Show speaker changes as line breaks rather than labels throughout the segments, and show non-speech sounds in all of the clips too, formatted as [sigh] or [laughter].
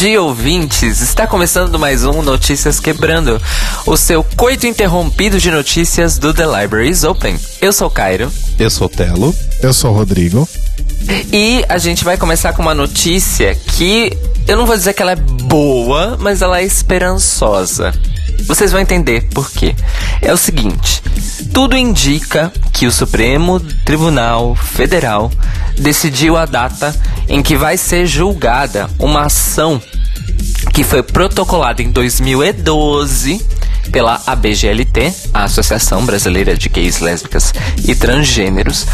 dia, ouvintes! Está começando mais um Notícias Quebrando, o seu coito interrompido de notícias do The Libraries Open. Eu sou o Cairo.
Eu sou o Telo.
Eu sou o Rodrigo.
E a gente vai começar com uma notícia que eu não vou dizer que ela é boa, mas ela é esperançosa. Vocês vão entender por quê. É o seguinte: tudo indica que o Supremo Tribunal Federal decidiu a data em que vai ser julgada uma ação que foi protocolada em 2012 pela ABGLT, a Associação Brasileira de Gays, Lésbicas e Transgêneros,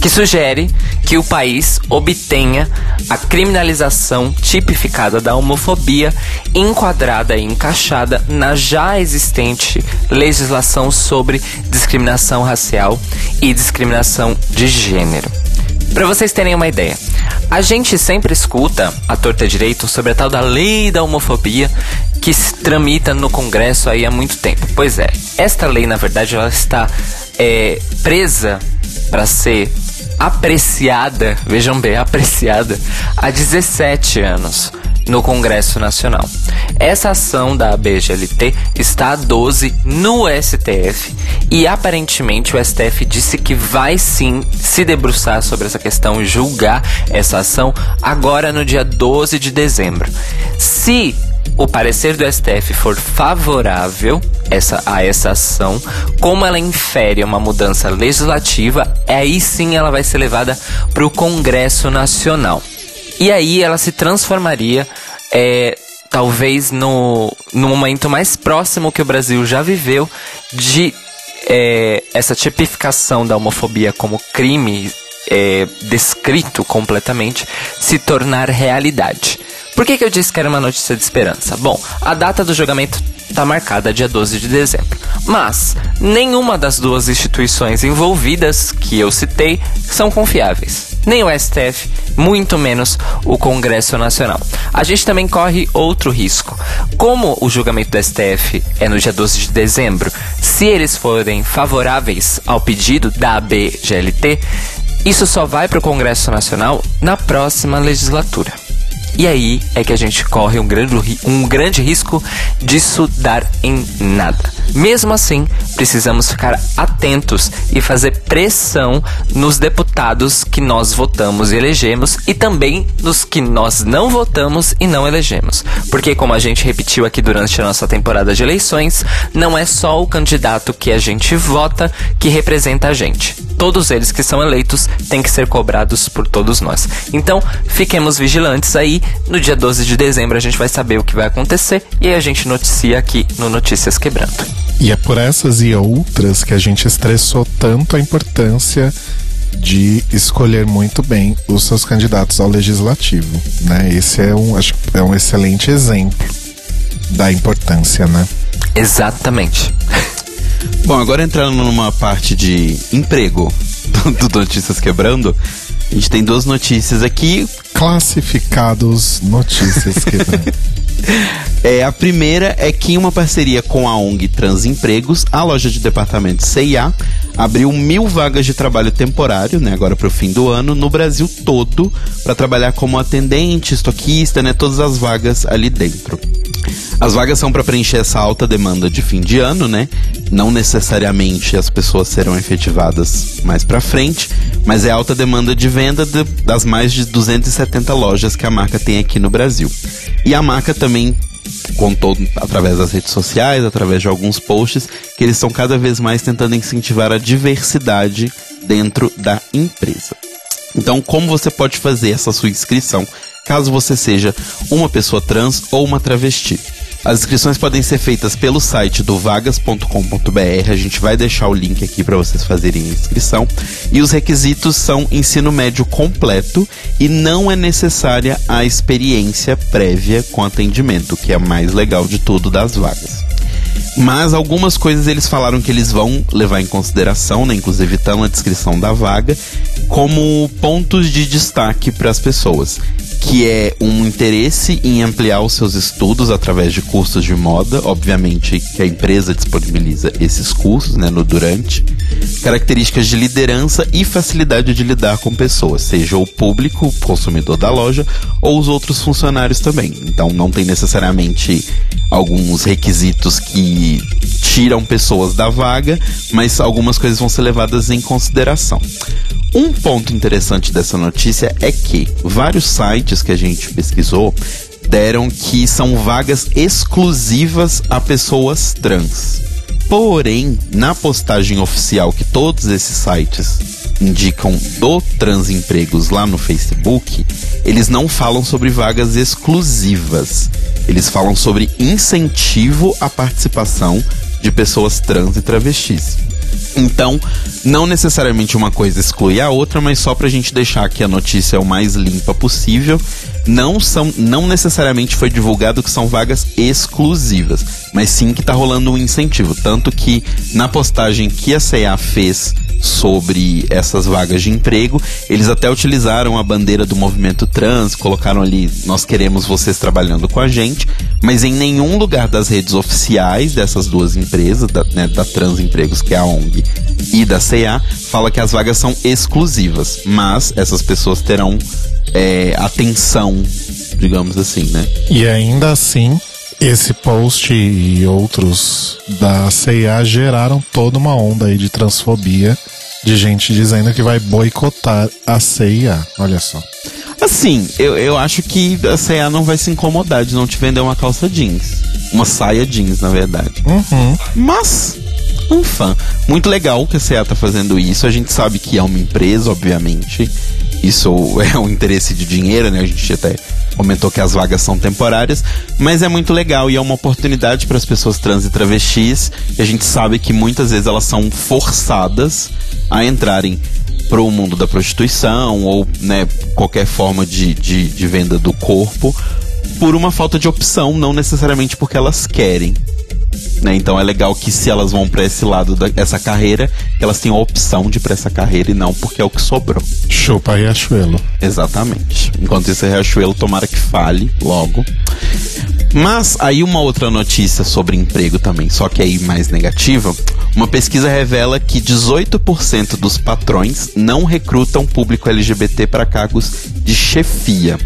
que sugere que o país obtenha a criminalização tipificada da homofobia enquadrada e encaixada na já existente legislação sobre discriminação racial e discriminação de gênero. Para vocês terem uma ideia, a gente sempre escuta a torta direito sobre a tal da lei da homofobia que se tramita no Congresso aí há muito tempo. Pois é, esta lei, na verdade, ela está é, presa para ser apreciada, vejam bem, apreciada há 17 anos no Congresso Nacional. Essa ação da BGLT está a 12 no STF e aparentemente o STF disse que vai sim se debruçar sobre essa questão e julgar essa ação agora no dia 12 de dezembro. Se o parecer do STF for favorável essa, a essa ação, como ela infere uma mudança legislativa, aí sim ela vai ser levada para o Congresso Nacional. E aí ela se transformaria, é, talvez no, no momento mais próximo que o Brasil já viveu de é, essa tipificação da homofobia como crime é, descrito completamente se tornar realidade. Por que, que eu disse que era uma notícia de esperança? Bom, a data do julgamento está marcada dia 12 de dezembro. Mas nenhuma das duas instituições envolvidas que eu citei são confiáveis. Nem o STF, muito menos o Congresso Nacional. A gente também corre outro risco. Como o julgamento do STF é no dia 12 de dezembro, se eles forem favoráveis ao pedido da ABGLT, isso só vai para o Congresso Nacional na próxima legislatura. E aí é que a gente corre um grande, um grande risco disso dar em nada. Mesmo assim, precisamos ficar atentos e fazer pressão nos deputados que nós votamos e elegemos e também nos que nós não votamos e não elegemos. Porque, como a gente repetiu aqui durante a nossa temporada de eleições, não é só o candidato que a gente vota que representa a gente. Todos eles que são eleitos têm que ser cobrados por todos nós. Então, fiquemos vigilantes aí. No dia 12 de dezembro a gente vai saber o que vai acontecer e aí a gente noticia aqui no Notícias Quebrando.
E é por essas e outras que a gente estressou tanto a importância de escolher muito bem os seus candidatos ao legislativo, né? Esse é um, acho, é um excelente exemplo da importância, né?
Exatamente. [laughs]
Bom, agora entrando numa parte de emprego [laughs] do, do Notícias Quebrando, a gente tem duas notícias aqui.
Classificados Notícias [laughs] Quebrando.
É, a primeira é que em uma parceria com a ONG Transempregos, a loja de departamento CIA abriu mil vagas de trabalho temporário, né, agora para o fim do ano, no Brasil todo, para trabalhar como atendente, estoquista, né, todas as vagas ali dentro. As vagas são para preencher essa alta demanda de fim de ano, né? Não necessariamente as pessoas serão efetivadas mais para frente, mas é alta demanda de venda de, das mais de 270 lojas que a marca tem aqui no Brasil. E a marca também contou através das redes sociais, através de alguns posts, que eles estão cada vez mais tentando incentivar a diversidade dentro da empresa. Então, como você pode fazer essa sua inscrição caso você seja uma pessoa trans ou uma travesti? As inscrições podem ser feitas pelo site do vagas.com.br. A gente vai deixar o link aqui para vocês fazerem a inscrição. E os requisitos são ensino médio completo e não é necessária a experiência prévia com atendimento, que é a mais legal de tudo das vagas. Mas algumas coisas eles falaram que eles vão levar em consideração, né? Inclusive estão na descrição da vaga, como pontos de destaque para as pessoas, que é um interesse em ampliar os seus estudos através de cursos de moda, obviamente que a empresa disponibiliza esses cursos, né, no durante, características de liderança e facilidade de lidar com pessoas, seja o público, o consumidor da loja ou os outros funcionários também. Então não tem necessariamente alguns requisitos que tiram pessoas da vaga, mas algumas coisas vão ser levadas em consideração. Um ponto interessante dessa notícia é que vários sites que a gente pesquisou deram que são vagas exclusivas a pessoas trans. Porém, na postagem oficial que todos esses sites indicam do Transempregos lá no Facebook, eles não falam sobre vagas exclusivas. Eles falam sobre incentivo à participação de pessoas trans e travestis. Então, não necessariamente uma coisa exclui a outra, mas só pra gente deixar aqui a notícia o mais limpa possível. Não são, não necessariamente foi divulgado que são vagas exclusivas, mas sim que tá rolando um incentivo. Tanto que na postagem que a CEA fez sobre essas vagas de emprego. Eles até utilizaram a bandeira do movimento trans, colocaram ali: nós queremos vocês trabalhando com a gente, mas em nenhum lugar das redes oficiais dessas duas empresas, da, né, da Trans Empregos, que é a ONG, e da CA, fala que as vagas são exclusivas, mas essas pessoas terão é, atenção, digamos assim, né?
E ainda assim, esse post e outros da CIA geraram toda uma onda aí de transfobia de gente dizendo que vai boicotar a CIA. Olha só.
Assim, eu, eu acho que a CIA não vai se incomodar de não te vender uma calça jeans. Uma saia jeans, na verdade.
Uhum.
Mas, um fã. Muito legal que a CA tá fazendo isso. A gente sabe que é uma empresa, obviamente. Isso é um [laughs] interesse de dinheiro, né? A gente até comentou que as vagas são temporárias, mas é muito legal e é uma oportunidade para as pessoas trans e travestis. E a gente sabe que muitas vezes elas são forçadas a entrarem para o mundo da prostituição ou né, qualquer forma de, de, de venda do corpo por uma falta de opção, não necessariamente porque elas querem. Né? Então é legal que se elas vão para esse lado dessa carreira, que elas tenham a opção de ir pra essa carreira e não porque é o que sobrou.
Chupa Riachuelo.
Exatamente. Enquanto isso, Riachuelo, tomara que fale logo. Mas aí uma outra notícia sobre emprego também, só que aí mais negativa. Uma pesquisa revela que 18% dos patrões não recrutam público LGBT para cargos de chefia.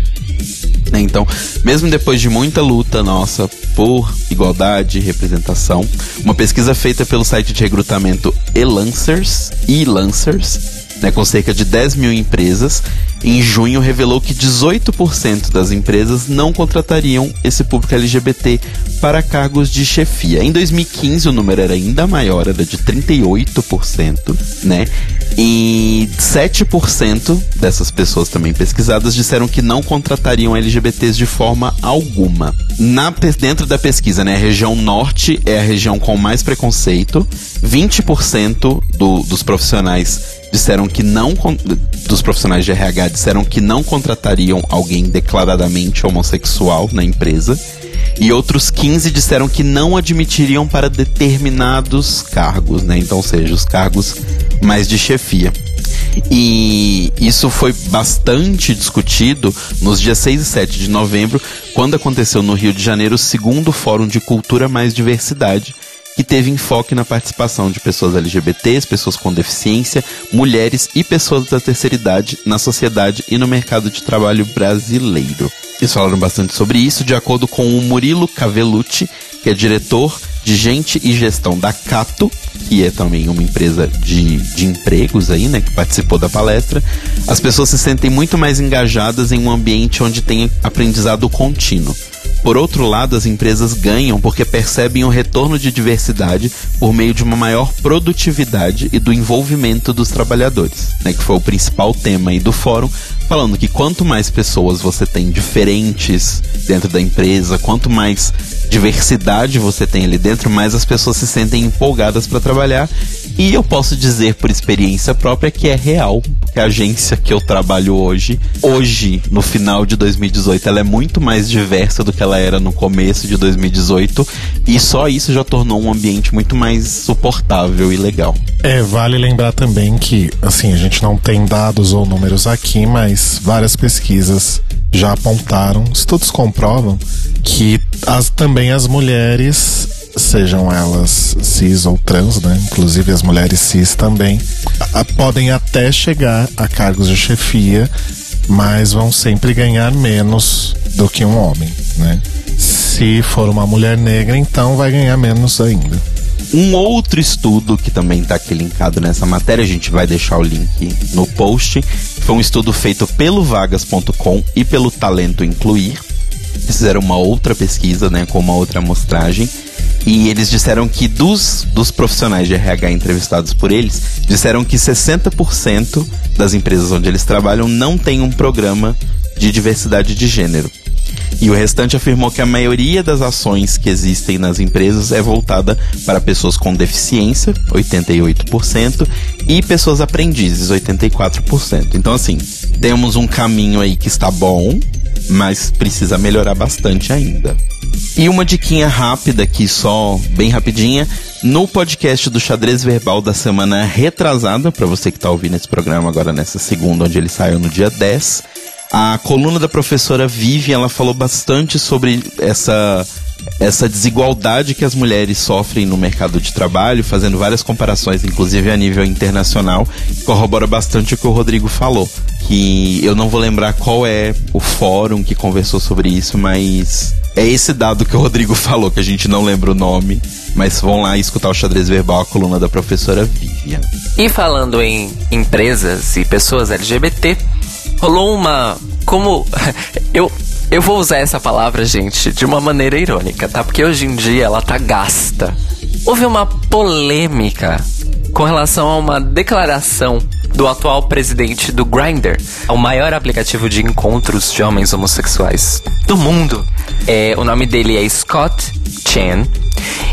Né? Então, mesmo depois de muita luta nossa por igualdade e representação, uma pesquisa feita pelo site de recrutamento E-Lancers, E-Lancers, né, com cerca de 10 mil empresas, em junho revelou que 18% das empresas não contratariam esse público LGBT para cargos de chefia. Em 2015 o número era ainda maior, era de 38%, né? E 7% dessas pessoas também pesquisadas disseram que não contratariam LGBTs de forma alguma. Na, dentro da pesquisa, né, a região norte é a região com mais preconceito. 20% do, dos profissionais disseram que não dos profissionais de RH disseram que não contratariam alguém declaradamente homossexual na empresa. E outros 15 disseram que não admitiriam para determinados cargos, né? Então, seja, os cargos mais de chefia. E isso foi bastante discutido nos dias 6 e 7 de novembro, quando aconteceu no Rio de Janeiro o segundo Fórum de Cultura Mais Diversidade, que teve enfoque na participação de pessoas LGBTs, pessoas com deficiência, mulheres e pessoas da terceira idade na sociedade e no mercado de trabalho brasileiro. Eles falaram bastante sobre isso, de acordo com o Murilo Cavellucci, que é diretor de gente e gestão da Cato, que é também uma empresa de, de empregos aí, né, que participou da palestra. As pessoas se sentem muito mais engajadas em um ambiente onde tem aprendizado contínuo. Por outro lado, as empresas ganham porque percebem o retorno de diversidade por meio de uma maior produtividade e do envolvimento dos trabalhadores, né, que foi o principal tema aí do fórum, falando que quanto mais pessoas você tem diferentes dentro da empresa, quanto mais diversidade você tem ali dentro, mais as pessoas se sentem empolgadas para trabalhar E eu posso dizer por experiência própria que é real, porque a agência que eu trabalho hoje, hoje, no final de 2018, ela é muito mais diversa do que ela era no começo de 2018, e só isso já tornou um ambiente muito mais suportável e legal.
É, vale lembrar também que, assim, a gente não tem dados ou números aqui, mas várias pesquisas já apontaram, estudos comprovam que as, também as mulheres sejam elas cis ou trans, né? Inclusive as mulheres cis também, a, podem até chegar a cargos de chefia, mas vão sempre ganhar menos do que um homem, né? Se for uma mulher negra, então vai ganhar menos ainda.
Um outro estudo que também está aqui linkado nessa matéria, a gente vai deixar o link no post, foi um estudo feito pelo vagas.com e pelo Talento Incluir. Fizeram uma outra pesquisa, né, com uma outra amostragem e eles disseram que dos, dos profissionais de RH entrevistados por eles, disseram que 60% das empresas onde eles trabalham não tem um programa de diversidade de gênero. E o restante afirmou que a maioria das ações que existem nas empresas é voltada para pessoas com deficiência, 88%, e pessoas aprendizes, 84%. Então, assim, temos um caminho aí que está bom, mas precisa melhorar bastante ainda. E uma diquinha rápida aqui, só bem rapidinha. No podcast do Xadrez Verbal da semana retrasada, para você que está ouvindo esse programa agora nessa segunda, onde ele saiu no dia 10, a coluna da professora Vivi, ela falou bastante sobre essa essa desigualdade que as mulheres sofrem no mercado de trabalho, fazendo várias comparações, inclusive a nível internacional, corrobora bastante o que o Rodrigo falou. Que eu não vou lembrar qual é o fórum que conversou sobre isso, mas é esse dado que o Rodrigo falou, que a gente não lembra o nome. Mas vão lá escutar o xadrez verbal, a coluna da professora Vivian.
E falando em empresas e pessoas LGBT, rolou uma. Como. [laughs] Eu, eu vou usar essa palavra, gente, de uma maneira irônica, tá? Porque hoje em dia ela tá gasta. Houve uma polêmica com relação a uma declaração do atual presidente do Grindr, o maior aplicativo de encontros de homens homossexuais do mundo. É, o nome dele é Scott Chan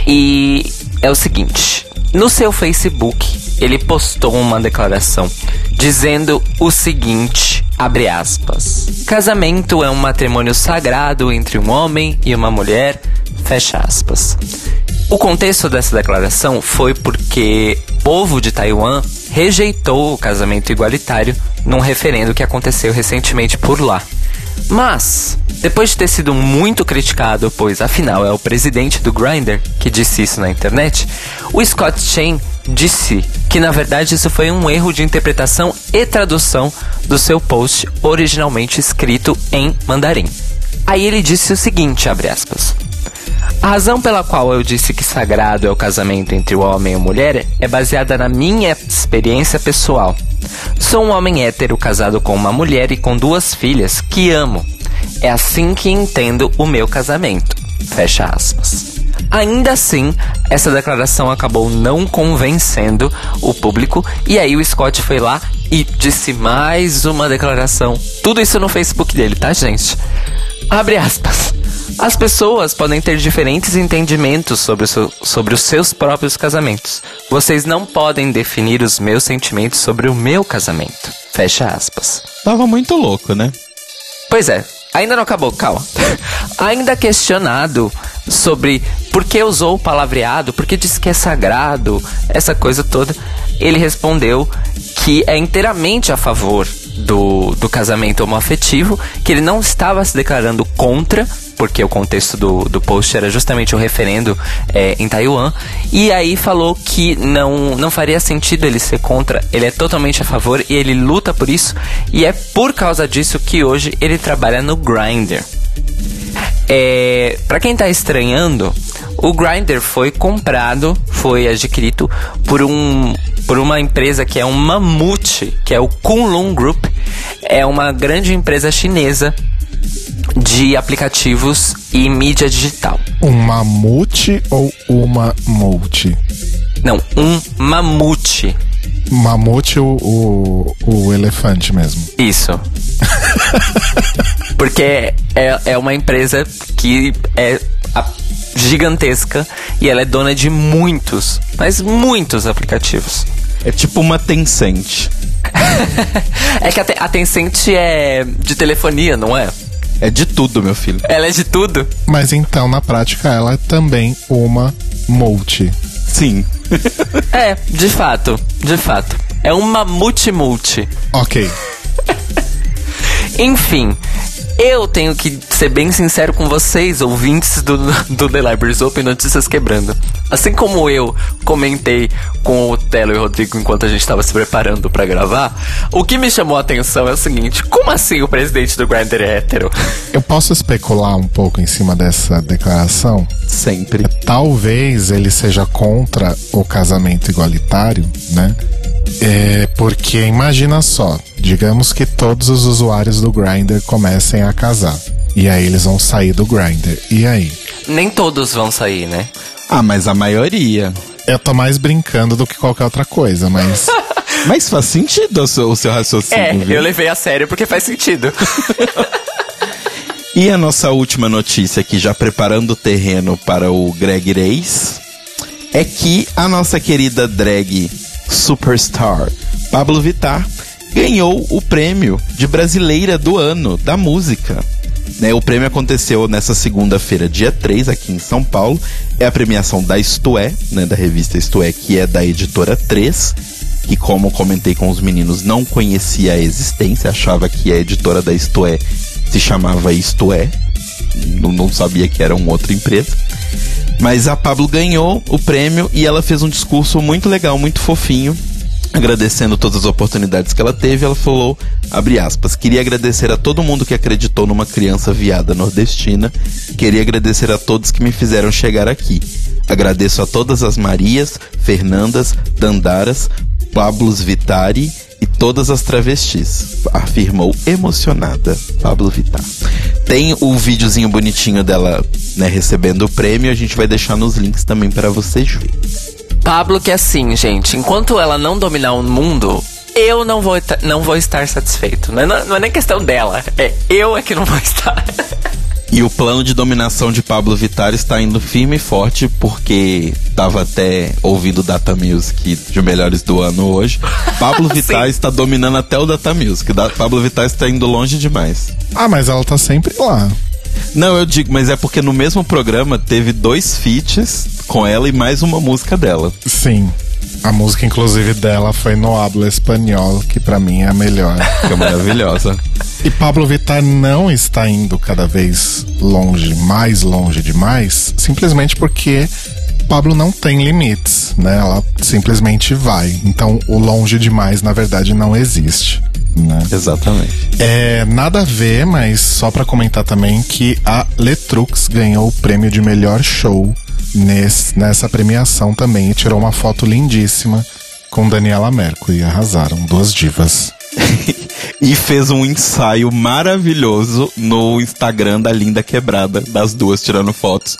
e é o seguinte: no seu Facebook ele postou uma declaração dizendo o seguinte Abre aspas. Casamento é um matrimônio sagrado entre um homem e uma mulher. Fecha aspas. O contexto dessa declaração foi porque o povo de Taiwan rejeitou o casamento igualitário num referendo que aconteceu recentemente por lá. Mas, depois de ter sido muito criticado, pois afinal é o presidente do Grindr que disse isso na internet, o Scott Chen disse que na verdade isso foi um erro de interpretação e tradução do seu post originalmente escrito em mandarim. Aí ele disse o seguinte, abre aspas: a razão pela qual eu disse que sagrado é o casamento entre o homem e a mulher é baseada na minha experiência pessoal. Sou um homem hétero casado com uma mulher e com duas filhas que amo. É assim que entendo o meu casamento. Fecha aspas. Ainda assim, essa declaração acabou não convencendo o público e aí o Scott foi lá e disse mais uma declaração. Tudo isso no Facebook dele, tá, gente? Abre aspas. As pessoas podem ter diferentes entendimentos sobre, seu, sobre os seus próprios casamentos. Vocês não podem definir os meus sentimentos sobre o meu casamento. Fecha aspas.
Tava muito louco, né?
Pois é, ainda não acabou, calma. [laughs] ainda questionado sobre por que usou o palavreado, por que disse que é sagrado, essa coisa toda, ele respondeu que é inteiramente a favor do, do casamento homoafetivo, que ele não estava se declarando contra, porque o contexto do, do post era justamente o referendo é, em Taiwan, e aí falou que não, não faria sentido ele ser contra, ele é totalmente a favor e ele luta por isso, e é por causa disso que hoje ele trabalha no Grindr. É, para quem tá estranhando, o Grindr foi comprado, foi adquirido por um por uma empresa que é um mamute, que é o Kunlun Group. É uma grande empresa chinesa de aplicativos e mídia digital.
Um mamute ou uma multi?
Não, um mamute.
Mamute o, o, o elefante mesmo.
Isso. [laughs] Porque é, é uma empresa que é a, gigantesca e ela é dona de muitos, mas muitos aplicativos.
É tipo uma Tencent. [laughs]
é que a, a Tencent é de telefonia, não é?
É de tudo, meu filho.
Ela é de tudo.
Mas então, na prática, ela é também uma multi.
Sim.
É, de fato, de fato. É uma multi-multi.
Ok.
Enfim, eu tenho que ser bem sincero com vocês, ouvintes do, do The Libraries Open Notícias Quebrando. Assim como eu comentei com o Telo e o Rodrigo enquanto a gente estava se preparando pra gravar, o que me chamou a atenção é o seguinte: como assim o presidente do Grindr é hétero?
Eu posso especular um pouco em cima dessa declaração?
Sempre.
Talvez ele seja contra o casamento igualitário, né? É porque imagina só, digamos que todos os usuários do Grindr comecem a casar. E aí eles vão sair do Grindr. E aí?
Nem todos vão sair, né?
Ah, mas a maioria.
Eu tô mais brincando do que qualquer outra coisa, mas [laughs]
Mas faz sentido o seu, o seu raciocínio,
É,
viu?
eu levei a sério porque faz sentido. [laughs]
E a nossa última notícia aqui, já preparando o terreno para o Greg Reis, é que a nossa querida drag superstar Pablo Vittar ganhou o prêmio de brasileira do ano da música. Né, o prêmio aconteceu nessa segunda-feira, dia 3, aqui em São Paulo. É a premiação da Isto É, né, da revista Isto É, que é da editora 3, que, como comentei com os meninos, não conhecia a existência, achava que a editora da Isto É se chamava Isto É, não, não sabia que era uma outra empresa. Mas a Pablo ganhou o prêmio e ela fez um discurso muito legal, muito fofinho, agradecendo todas as oportunidades que ela teve. Ela falou, abre aspas, queria agradecer a todo mundo que acreditou numa criança viada nordestina. Queria agradecer a todos que me fizeram chegar aqui. Agradeço a todas as Marias, Fernandas, Dandaras, Pablos Vitari e todas as travestis, afirmou emocionada Pablo Vittar. Tem o videozinho bonitinho dela, né, recebendo o prêmio, a gente vai deixar nos links também para vocês verem.
Pablo, que é assim, gente, enquanto ela não dominar o mundo, eu não vou, não vou estar satisfeito. Não é, não é nem questão dela, é eu é que não vou estar. [laughs]
E o plano de dominação de Pablo Vittar está indo firme e forte, porque tava até ouvindo Data Music de melhores do ano hoje. [laughs] Pablo Vittar está dominando até o Data Music. Da- Pablo Vittar está indo longe demais.
Ah, mas ela tá sempre lá.
Não, eu digo, mas é porque no mesmo programa teve dois feats com ela e mais uma música dela.
Sim. A música, inclusive, dela foi no Habla Espanhol, que pra mim é a melhor. [laughs]
Que é maravilhosa.
E Pablo Vittar não está indo cada vez longe, mais longe demais, simplesmente porque Pablo não tem limites, né? Ela simplesmente vai. Então, o longe demais, na verdade, não existe. Né?
Exatamente.
É, nada a ver, mas só pra comentar também que a Letrux ganhou o prêmio de melhor show nesse, nessa premiação também e tirou uma foto lindíssima com Daniela Mercury. Arrasaram, duas divas. [laughs]
e fez um ensaio maravilhoso no Instagram da Linda Quebrada, das duas tirando fotos.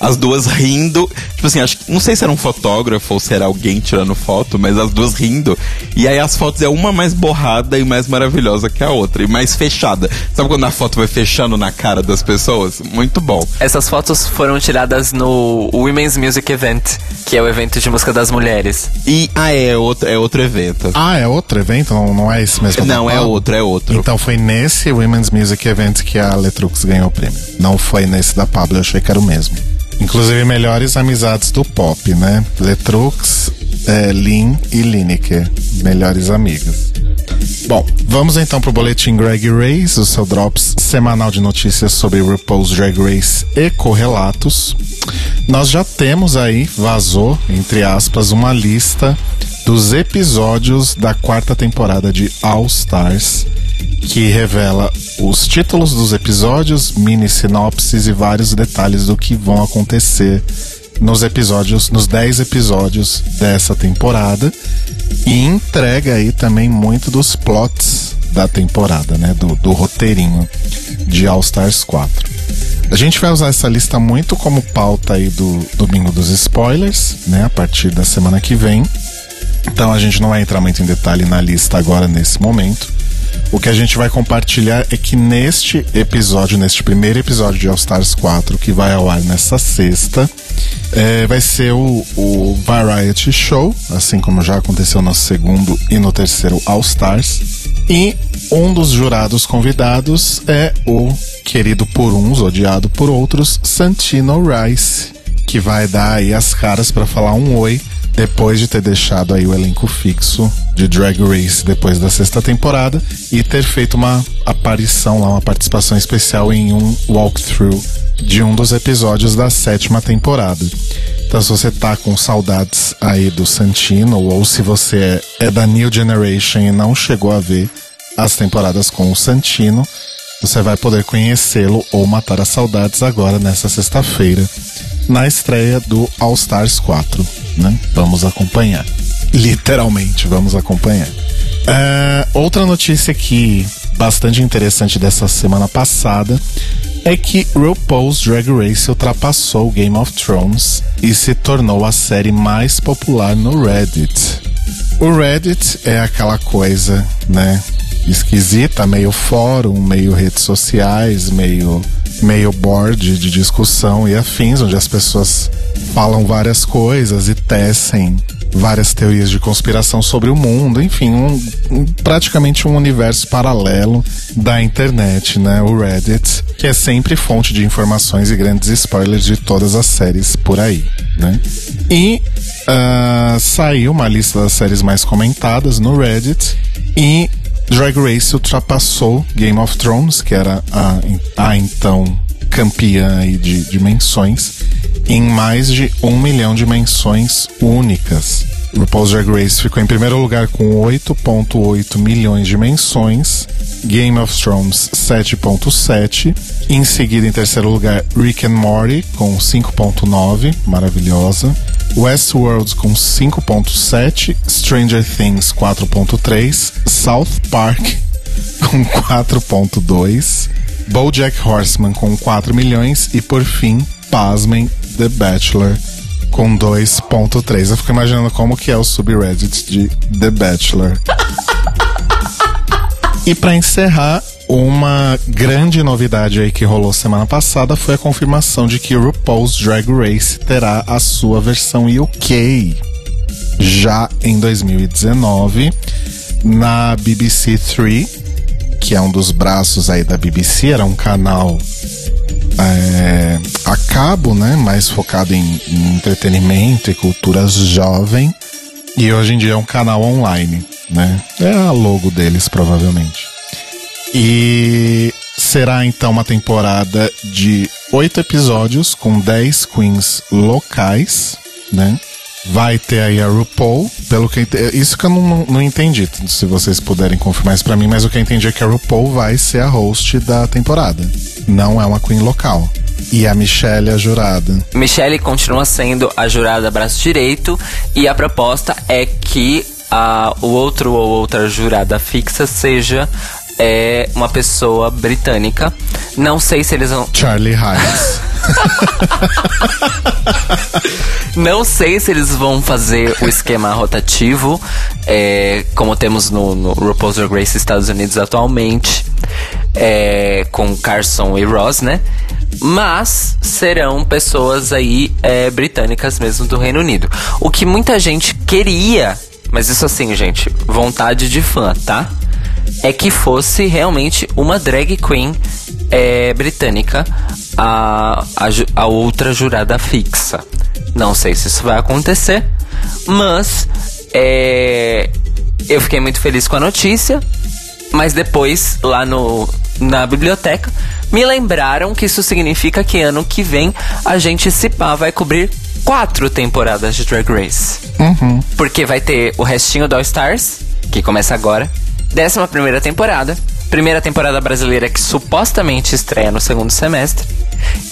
As duas rindo, tipo assim, acho que não sei se era um fotógrafo ou se era alguém tirando foto, mas as duas rindo. E aí as fotos é uma mais borrada e mais maravilhosa que a outra, e mais fechada. Sabe quando a foto vai fechando na cara das pessoas? Muito bom.
Essas fotos foram tiradas no Women's Music Event, que é o evento de música das mulheres.
E ah, é outro, é outro evento.
Ah, é outro evento? Não, não é esse mesmo?
não, é outro, é outro.
Então foi nesse Women's Music Event que a Letrux ganhou o prêmio. Não foi nesse da Pablo, eu achei que era o mesmo. Inclusive, melhores amizades do pop, né? Letrux, é, Lin e Lineker. Melhores amigas. Bom, vamos então pro boletim Drag Race, o seu drops semanal de notícias sobre RuPaul's Drag Race e correlatos. Nós já temos aí, vazou, entre aspas, uma lista dos episódios da quarta temporada de All Stars, que revela os títulos dos episódios, mini sinopses e vários detalhes do que vão acontecer nos episódios, nos 10 episódios dessa temporada e entrega aí também muito dos plots da temporada, né, do, do roteirinho de All Stars 4. A gente vai usar essa lista muito como pauta aí do domingo dos spoilers, né, a partir da semana que vem. Então a gente não vai entrar muito em detalhe na lista agora nesse momento. O que a gente vai compartilhar é que neste episódio, neste primeiro episódio de All Stars 4, que vai ao ar nessa sexta, é, vai ser o, o Variety Show, assim como já aconteceu no segundo e no terceiro All Stars. E um dos jurados convidados é o querido por uns, odiado por outros, Santino Rice, que vai dar aí as caras para falar um oi depois de ter deixado aí o elenco fixo de Drag Race depois da sexta temporada e ter feito uma aparição lá, uma participação especial em um walkthrough de um dos episódios da sétima temporada. Então, se você tá com saudades aí do Santino, ou se você é, é da New Generation e não chegou a ver as temporadas com o Santino, você vai poder conhecê-lo ou matar as saudades agora nessa sexta-feira, na estreia do All Stars 4. Né? Vamos acompanhar. Literalmente, vamos acompanhar. É, outra notícia aqui bastante interessante dessa semana passada é que RuPaul's Drag Race ultrapassou Game of Thrones e se tornou a série mais popular no Reddit. O Reddit é aquela coisa, né, esquisita, meio fórum, meio redes sociais, meio meio board de discussão e afins, onde as pessoas falam várias coisas e tecem várias teorias de conspiração sobre o mundo, enfim, um, um, praticamente um universo paralelo da internet, né? O Reddit, que é sempre fonte de informações e grandes spoilers de todas as séries por aí, né? E uh, saiu uma lista das séries mais comentadas no Reddit e Drag Race ultrapassou Game of Thrones, que era a, a então campeã de dimensões, em mais de um milhão de menções únicas. RuPaul's Drag Race ficou em primeiro lugar com 8.8 milhões de menções, Game of Thrones 7.7, em seguida em terceiro lugar Rick and Morty com 5.9, maravilhosa, Westworld com 5.7, Stranger Things 4.3, South Park [laughs] com 4.2, BoJack Horseman com 4 milhões e por fim, pasmem, The Bachelor com 2.3. Eu fico imaginando como que é o subreddit de The Bachelor. [laughs] e para encerrar, uma grande novidade aí que rolou semana passada foi a confirmação de que RuPaul's Drag Race terá a sua versão UK já em 2019 na BBC 3, que é um dos braços aí da BBC, era um canal é, a cabo, né, mais focado em, em entretenimento e cultura jovem, e hoje em dia é um canal online, né? É a logo deles provavelmente. E será então uma temporada de oito episódios com dez queens locais, né? Vai ter aí a RuPaul, pelo que isso que eu não, não entendi, se vocês puderem confirmar isso pra mim, mas o que eu entendi é que a RuPaul vai ser a host da temporada. Não é uma queen local. E a Michelle a jurada.
Michelle continua sendo a jurada braço direito e a proposta é que a, o outro ou outra jurada fixa seja é uma pessoa britânica. Não sei se eles vão.
Charlie Hines. [laughs]
Não sei se eles vão fazer o esquema rotativo, é, como temos no, no RuPaul's Drag Race Estados Unidos atualmente, é, com Carson e Ross, né? Mas serão pessoas aí é, britânicas mesmo do Reino Unido. O que muita gente queria, mas isso assim, gente, vontade de fã, tá? É que fosse realmente uma drag queen é, britânica a, a, a outra jurada fixa. Não sei se isso vai acontecer, mas é, eu fiquei muito feliz com a notícia. Mas depois, lá no, na biblioteca, me lembraram que isso significa que ano que vem a gente, se pá, vai cobrir quatro temporadas de Drag Race.
Uhum.
Porque vai ter o restinho do All Stars, que começa agora, décima primeira temporada, primeira temporada brasileira que supostamente estreia no segundo semestre,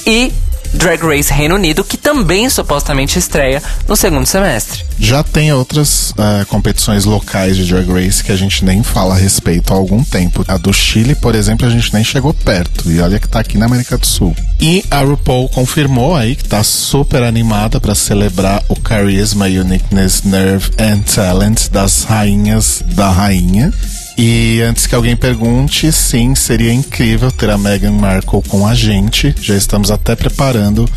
e Drag Race Reino Unido, que também supostamente estreia no segundo semestre.
Já tem outras uh, competições locais de Drag Race que a gente nem fala a respeito há algum tempo. A do Chile, por exemplo, a gente nem chegou perto. E olha que tá aqui na América do Sul. E a RuPaul confirmou aí que tá super animada para celebrar o carisma, uniqueness, nerve and talent das rainhas da rainha E antes que alguém pergunte, sim, seria incrível ter a Meghan Markle com a gente. Já estamos até preparando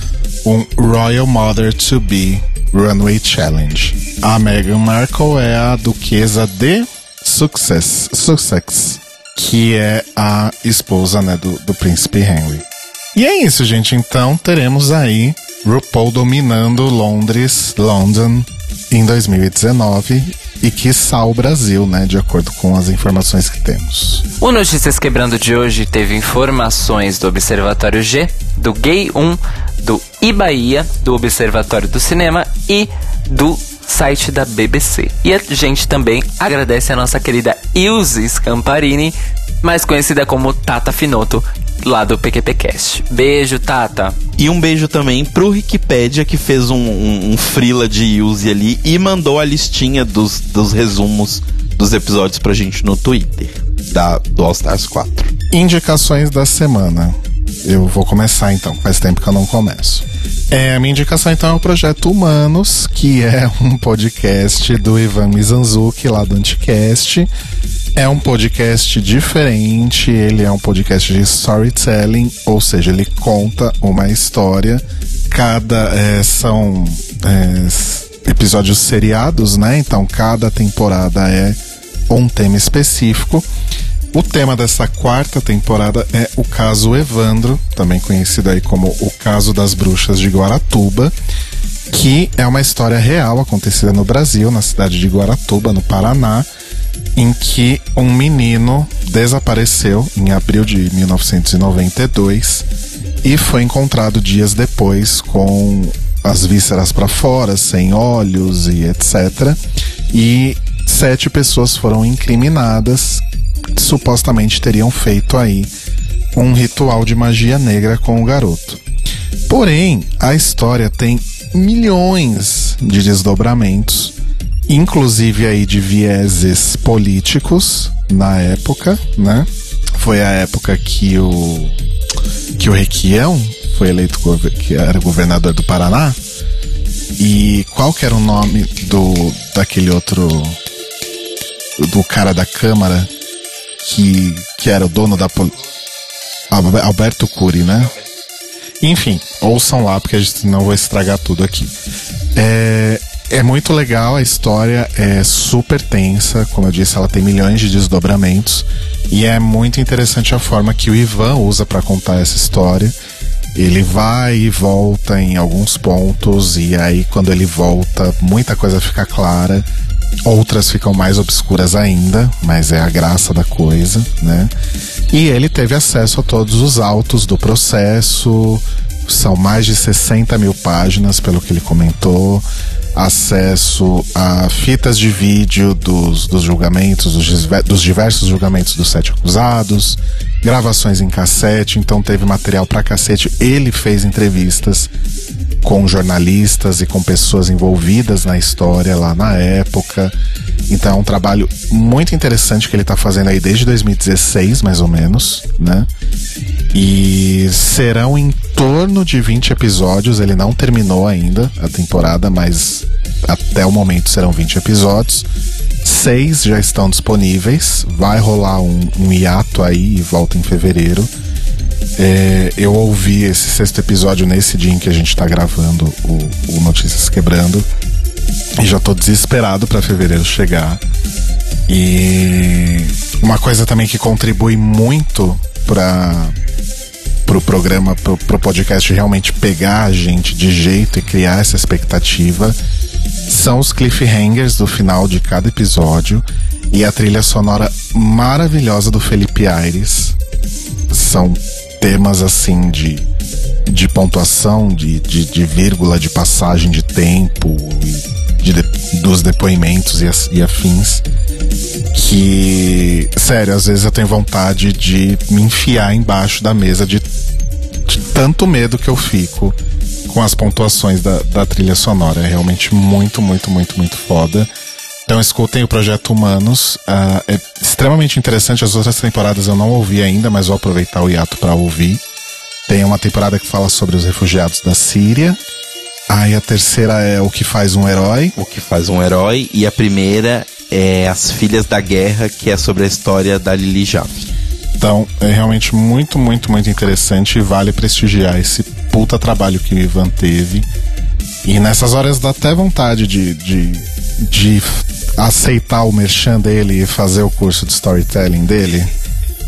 um Royal Mother to Be Runway Challenge. A Meghan Markle é a duquesa de Sussex, Sussex que é a esposa né, do, do príncipe Henry. E é isso, gente. Então teremos aí RuPaul dominando Londres, London, em 2019 e que o Brasil, né, de acordo com as informações que temos.
O Notícias Quebrando de hoje teve informações do Observatório G, do Gay 1, do Ibaía, do Observatório do Cinema e do site da BBC. E a gente também agradece a nossa querida Ilse Scamparini, mais conhecida como Tata Finoto, lá do PQPcast. Beijo, Tata.
E um beijo também pro Wikipedia, que fez um, um, um frila de use ali e mandou a listinha dos, dos resumos dos episódios pra gente no Twitter, da, do All Stars 4.
Indicações da semana. Eu vou começar então, faz tempo que eu não começo. É, a minha indicação então é o Projeto Humanos, que é um podcast do Ivan Mizanzuki, lá do Anticast. É um podcast diferente, ele é um podcast de storytelling, ou seja, ele conta uma história. Cada é, são é, episódios seriados, né? Então cada temporada é um tema específico. O tema dessa quarta temporada é o caso Evandro, também conhecido aí como o caso das bruxas de Guaratuba, que é uma história real acontecida no Brasil, na cidade de Guaratuba, no Paraná em que um menino desapareceu em abril de 1992 e foi encontrado dias depois com as vísceras para fora, sem olhos e etc. E sete pessoas foram incriminadas, supostamente teriam feito aí um ritual de magia negra com o garoto. Porém, a história tem milhões de desdobramentos inclusive aí de vieses políticos na época, né? Foi a época que o que o Requião foi eleito que era governador do Paraná. E qual que era o nome do daquele outro do cara da Câmara que que era o dono da Alberto Cury, né? Enfim, ouçam lá porque a gente não vai estragar tudo aqui. É, é muito legal, a história é super tensa, como eu disse, ela tem milhões de desdobramentos e é muito interessante a forma que o Ivan usa para contar essa história. Ele vai e volta em alguns pontos e aí quando ele volta, muita coisa fica clara, outras ficam mais obscuras ainda, mas é a graça da coisa, né? E ele teve acesso a todos os autos do processo, são mais de 60 mil páginas, pelo que ele comentou acesso a fitas de vídeo dos, dos julgamentos, dos, dos diversos julgamentos dos sete acusados, gravações em cassete, então teve material pra cacete. Ele fez entrevistas com jornalistas e com pessoas envolvidas na história lá na época. Então é um trabalho muito interessante que ele está fazendo aí desde 2016, mais ou menos, né? E serão em torno de 20 episódios. Ele não terminou ainda a temporada, mas até o momento serão 20 episódios. Seis já estão disponíveis. Vai rolar um, um hiato aí e volta em fevereiro. É, eu ouvi esse sexto episódio nesse dia em que a gente está gravando o, o Notícias Quebrando. E já tô desesperado para fevereiro chegar. E uma coisa também que contribui muito para pro programa, pro, pro podcast realmente pegar a gente de jeito e criar essa expectativa são os cliffhangers do final de cada episódio e a trilha sonora maravilhosa do Felipe Aires. São temas assim de, de pontuação, de, de, de vírgula, de passagem de tempo, de, de, dos depoimentos e, e afins. Que, sério, às vezes eu tenho vontade de me enfiar embaixo da mesa de, de tanto medo que eu fico com as pontuações da, da trilha sonora. É realmente muito, muito, muito, muito foda. Então escutem o Projeto Humanos. Uh, é extremamente interessante. As outras temporadas eu não ouvi ainda, mas vou aproveitar o hiato para ouvir. Tem uma temporada que fala sobre os refugiados da Síria. Aí a terceira é O que faz um herói.
O que faz um herói. E a primeira é As Filhas da Guerra, que é sobre a história da Lili Jaffe.
Então, é realmente muito, muito, muito interessante e vale prestigiar esse puta trabalho que o Ivan teve. E nessas horas dá até vontade de, de, de aceitar o merchan dele e fazer o curso de storytelling dele.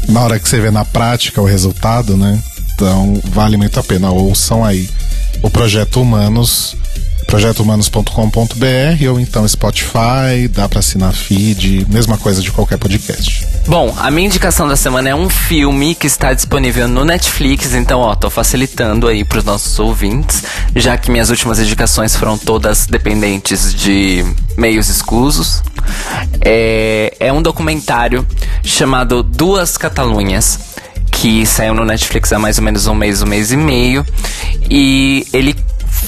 Na hora que você vê na prática o resultado, né? Então, vale muito a pena. Ouçam aí o Projeto Humanos projetohumanos.com.br ou então Spotify, dá para assinar feed, mesma coisa de qualquer podcast.
Bom, a minha indicação da semana é um filme que está disponível no Netflix, então ó, tô facilitando aí para os nossos ouvintes, já que minhas últimas indicações foram todas dependentes de meios exclusos. É, é um documentário chamado Duas Catalunhas que saiu no Netflix há mais ou menos um mês, um mês e meio, e ele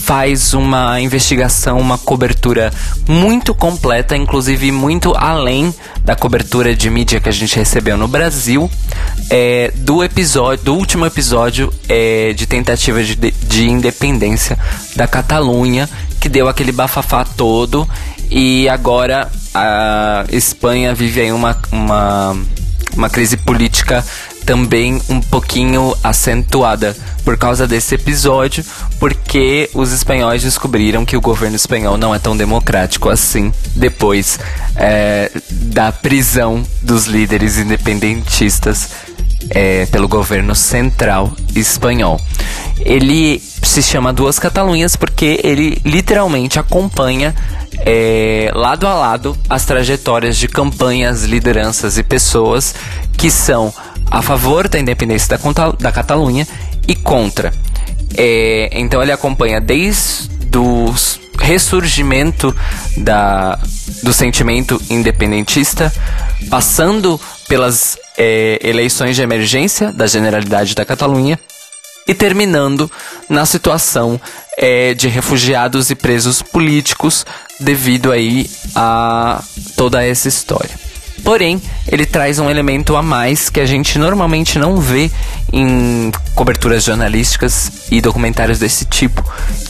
faz uma investigação, uma cobertura muito completa, inclusive muito além da cobertura de mídia que a gente recebeu no Brasil, é, do episódio, do último episódio é, de tentativa de, de independência da Catalunha, que deu aquele bafafá todo e agora a Espanha vive aí uma, uma, uma crise política também um pouquinho acentuada por causa desse episódio, porque os espanhóis descobriram que o governo espanhol não é tão democrático assim depois é, da prisão dos líderes independentistas é, pelo governo central espanhol. Ele se chama Duas Catalunhas porque ele literalmente acompanha é, lado a lado as trajetórias de campanhas, lideranças e pessoas que são a favor da independência da, da Catalunha e contra. É, então ele acompanha desde o ressurgimento da, do sentimento independentista, passando pelas é, eleições de emergência da Generalidade da Catalunha e terminando na situação é, de refugiados e presos políticos devido aí a toda essa história. Porém, ele traz um elemento a mais que a gente normalmente não vê em coberturas jornalísticas e documentários desse tipo,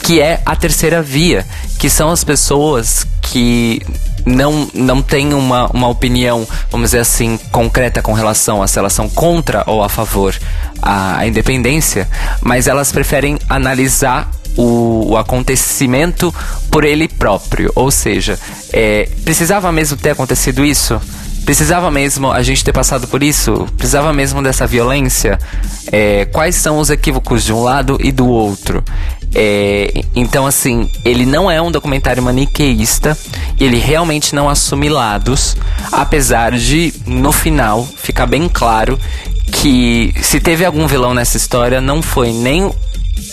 que é a terceira via, que são as pessoas que não, não têm uma, uma opinião, vamos dizer assim, concreta com relação a se elas são contra ou a favor a independência, mas elas preferem analisar o, o, acontecimento por ele próprio. Ou seja, é, precisava mesmo ter acontecido isso? Precisava mesmo a gente ter passado por isso? Precisava mesmo dessa violência? É, quais são os equívocos de um lado e do outro? É, então, assim, ele não é um documentário maniqueísta, ele realmente não assume lados, apesar de, no final, ficar bem claro que se teve algum vilão nessa história, não foi nem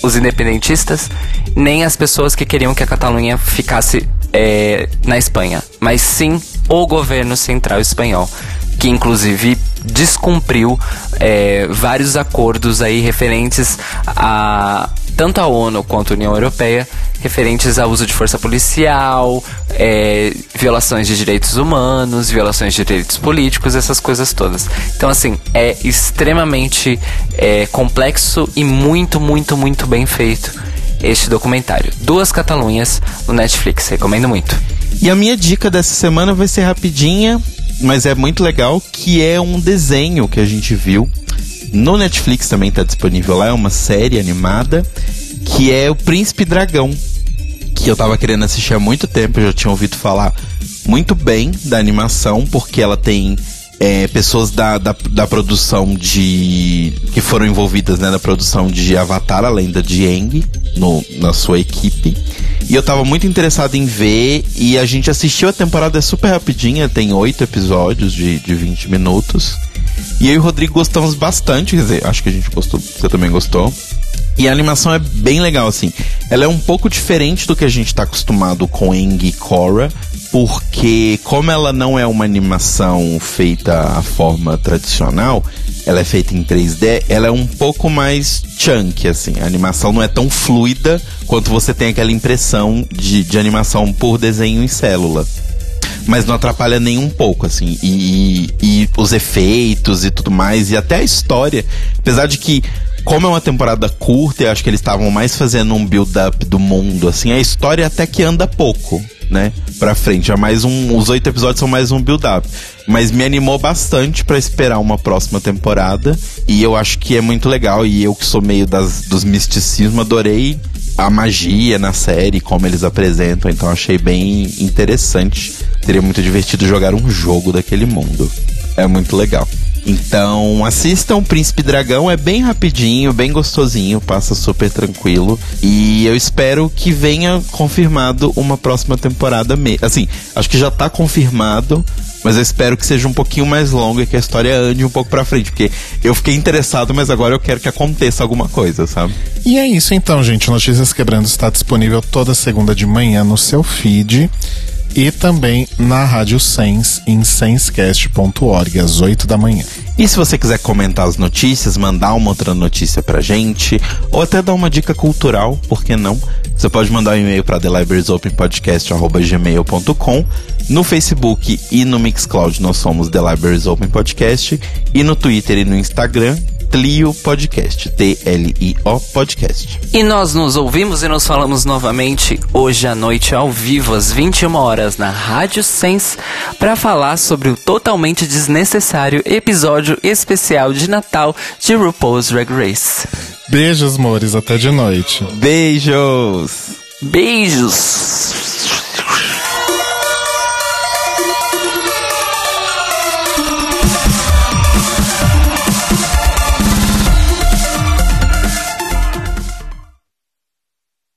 os independentistas, nem as pessoas que queriam que a Catalunha ficasse é, na Espanha, mas sim o governo central espanhol, que inclusive descumpriu é, vários acordos aí referentes a tanto a ONU quanto a União Europeia referentes ao uso de força policial, é, violações de direitos humanos, violações de direitos políticos, essas coisas todas. Então, assim, é extremamente é, complexo e muito, muito, muito bem feito este documentário. Duas Catalunhas no Netflix, recomendo muito.
E a minha dica dessa semana vai ser rapidinha, mas é muito legal, que é um desenho que a gente viu. No Netflix também está disponível lá, é uma série animada, que é o Príncipe Dragão. Que eu tava querendo assistir há muito tempo, eu já tinha ouvido falar muito bem da animação, porque ela tem é, pessoas da, da, da, produção de. que foram envolvidas né, na produção de Avatar, a lenda de Aang, no, na sua equipe. E eu tava muito interessado em ver. E a gente assistiu a temporada é super rapidinha, tem oito episódios de, de 20 minutos. E eu e o Rodrigo gostamos bastante, quer dizer, acho que a gente gostou, você também gostou. E a animação é bem legal, assim. Ela é um pouco diferente do que a gente tá acostumado com Eng e Korra, porque como ela não é uma animação feita à forma tradicional, ela é feita em 3D, ela é um pouco mais chunk, assim. A animação não é tão fluida quanto você tem aquela impressão de, de animação por desenho em célula. Mas não atrapalha nem um pouco, assim. E, e, e os efeitos e tudo mais, e até a história. Apesar de que como é uma temporada curta, eu acho que eles estavam mais fazendo um build-up do mundo, assim, a história até que anda pouco. Né, pra frente. É mais um, os oito episódios são mais um build-up. Mas me animou bastante para esperar uma próxima temporada. E eu acho que é muito legal. E eu que sou meio das, dos misticismos, adorei a magia na série, como eles apresentam. Então achei bem interessante. Seria muito divertido jogar um jogo daquele mundo. É muito legal. Então assistam Príncipe Dragão, é bem rapidinho, bem gostosinho, passa super tranquilo. E eu espero que venha confirmado uma próxima temporada. Me assim, acho que já tá confirmado, mas eu espero que seja um pouquinho mais longa e que a história ande um pouco pra frente, porque eu fiquei interessado, mas agora eu quero que aconteça alguma coisa, sabe?
E é isso então, gente. Notícias Quebrando está disponível toda segunda de manhã no seu feed e também na Rádio Sense em sensecast.org às 8 da manhã.
E se você quiser comentar as notícias, mandar uma outra notícia pra gente, ou até dar uma dica cultural, por que não? Você pode mandar um e-mail para thelibrariesopenpodcast.gmail.com No Facebook e no Mixcloud nós somos The Libraries Open Podcast e no Twitter e no Instagram Tlio Podcast, T-L-I-O Podcast.
E nós nos ouvimos e nos falamos novamente hoje à noite ao vivo às 21 horas na Rádio Sense para falar sobre o totalmente desnecessário episódio especial de Natal de RuPaul's Drag Race.
Beijos, amores, até de noite.
Beijos!
Beijos!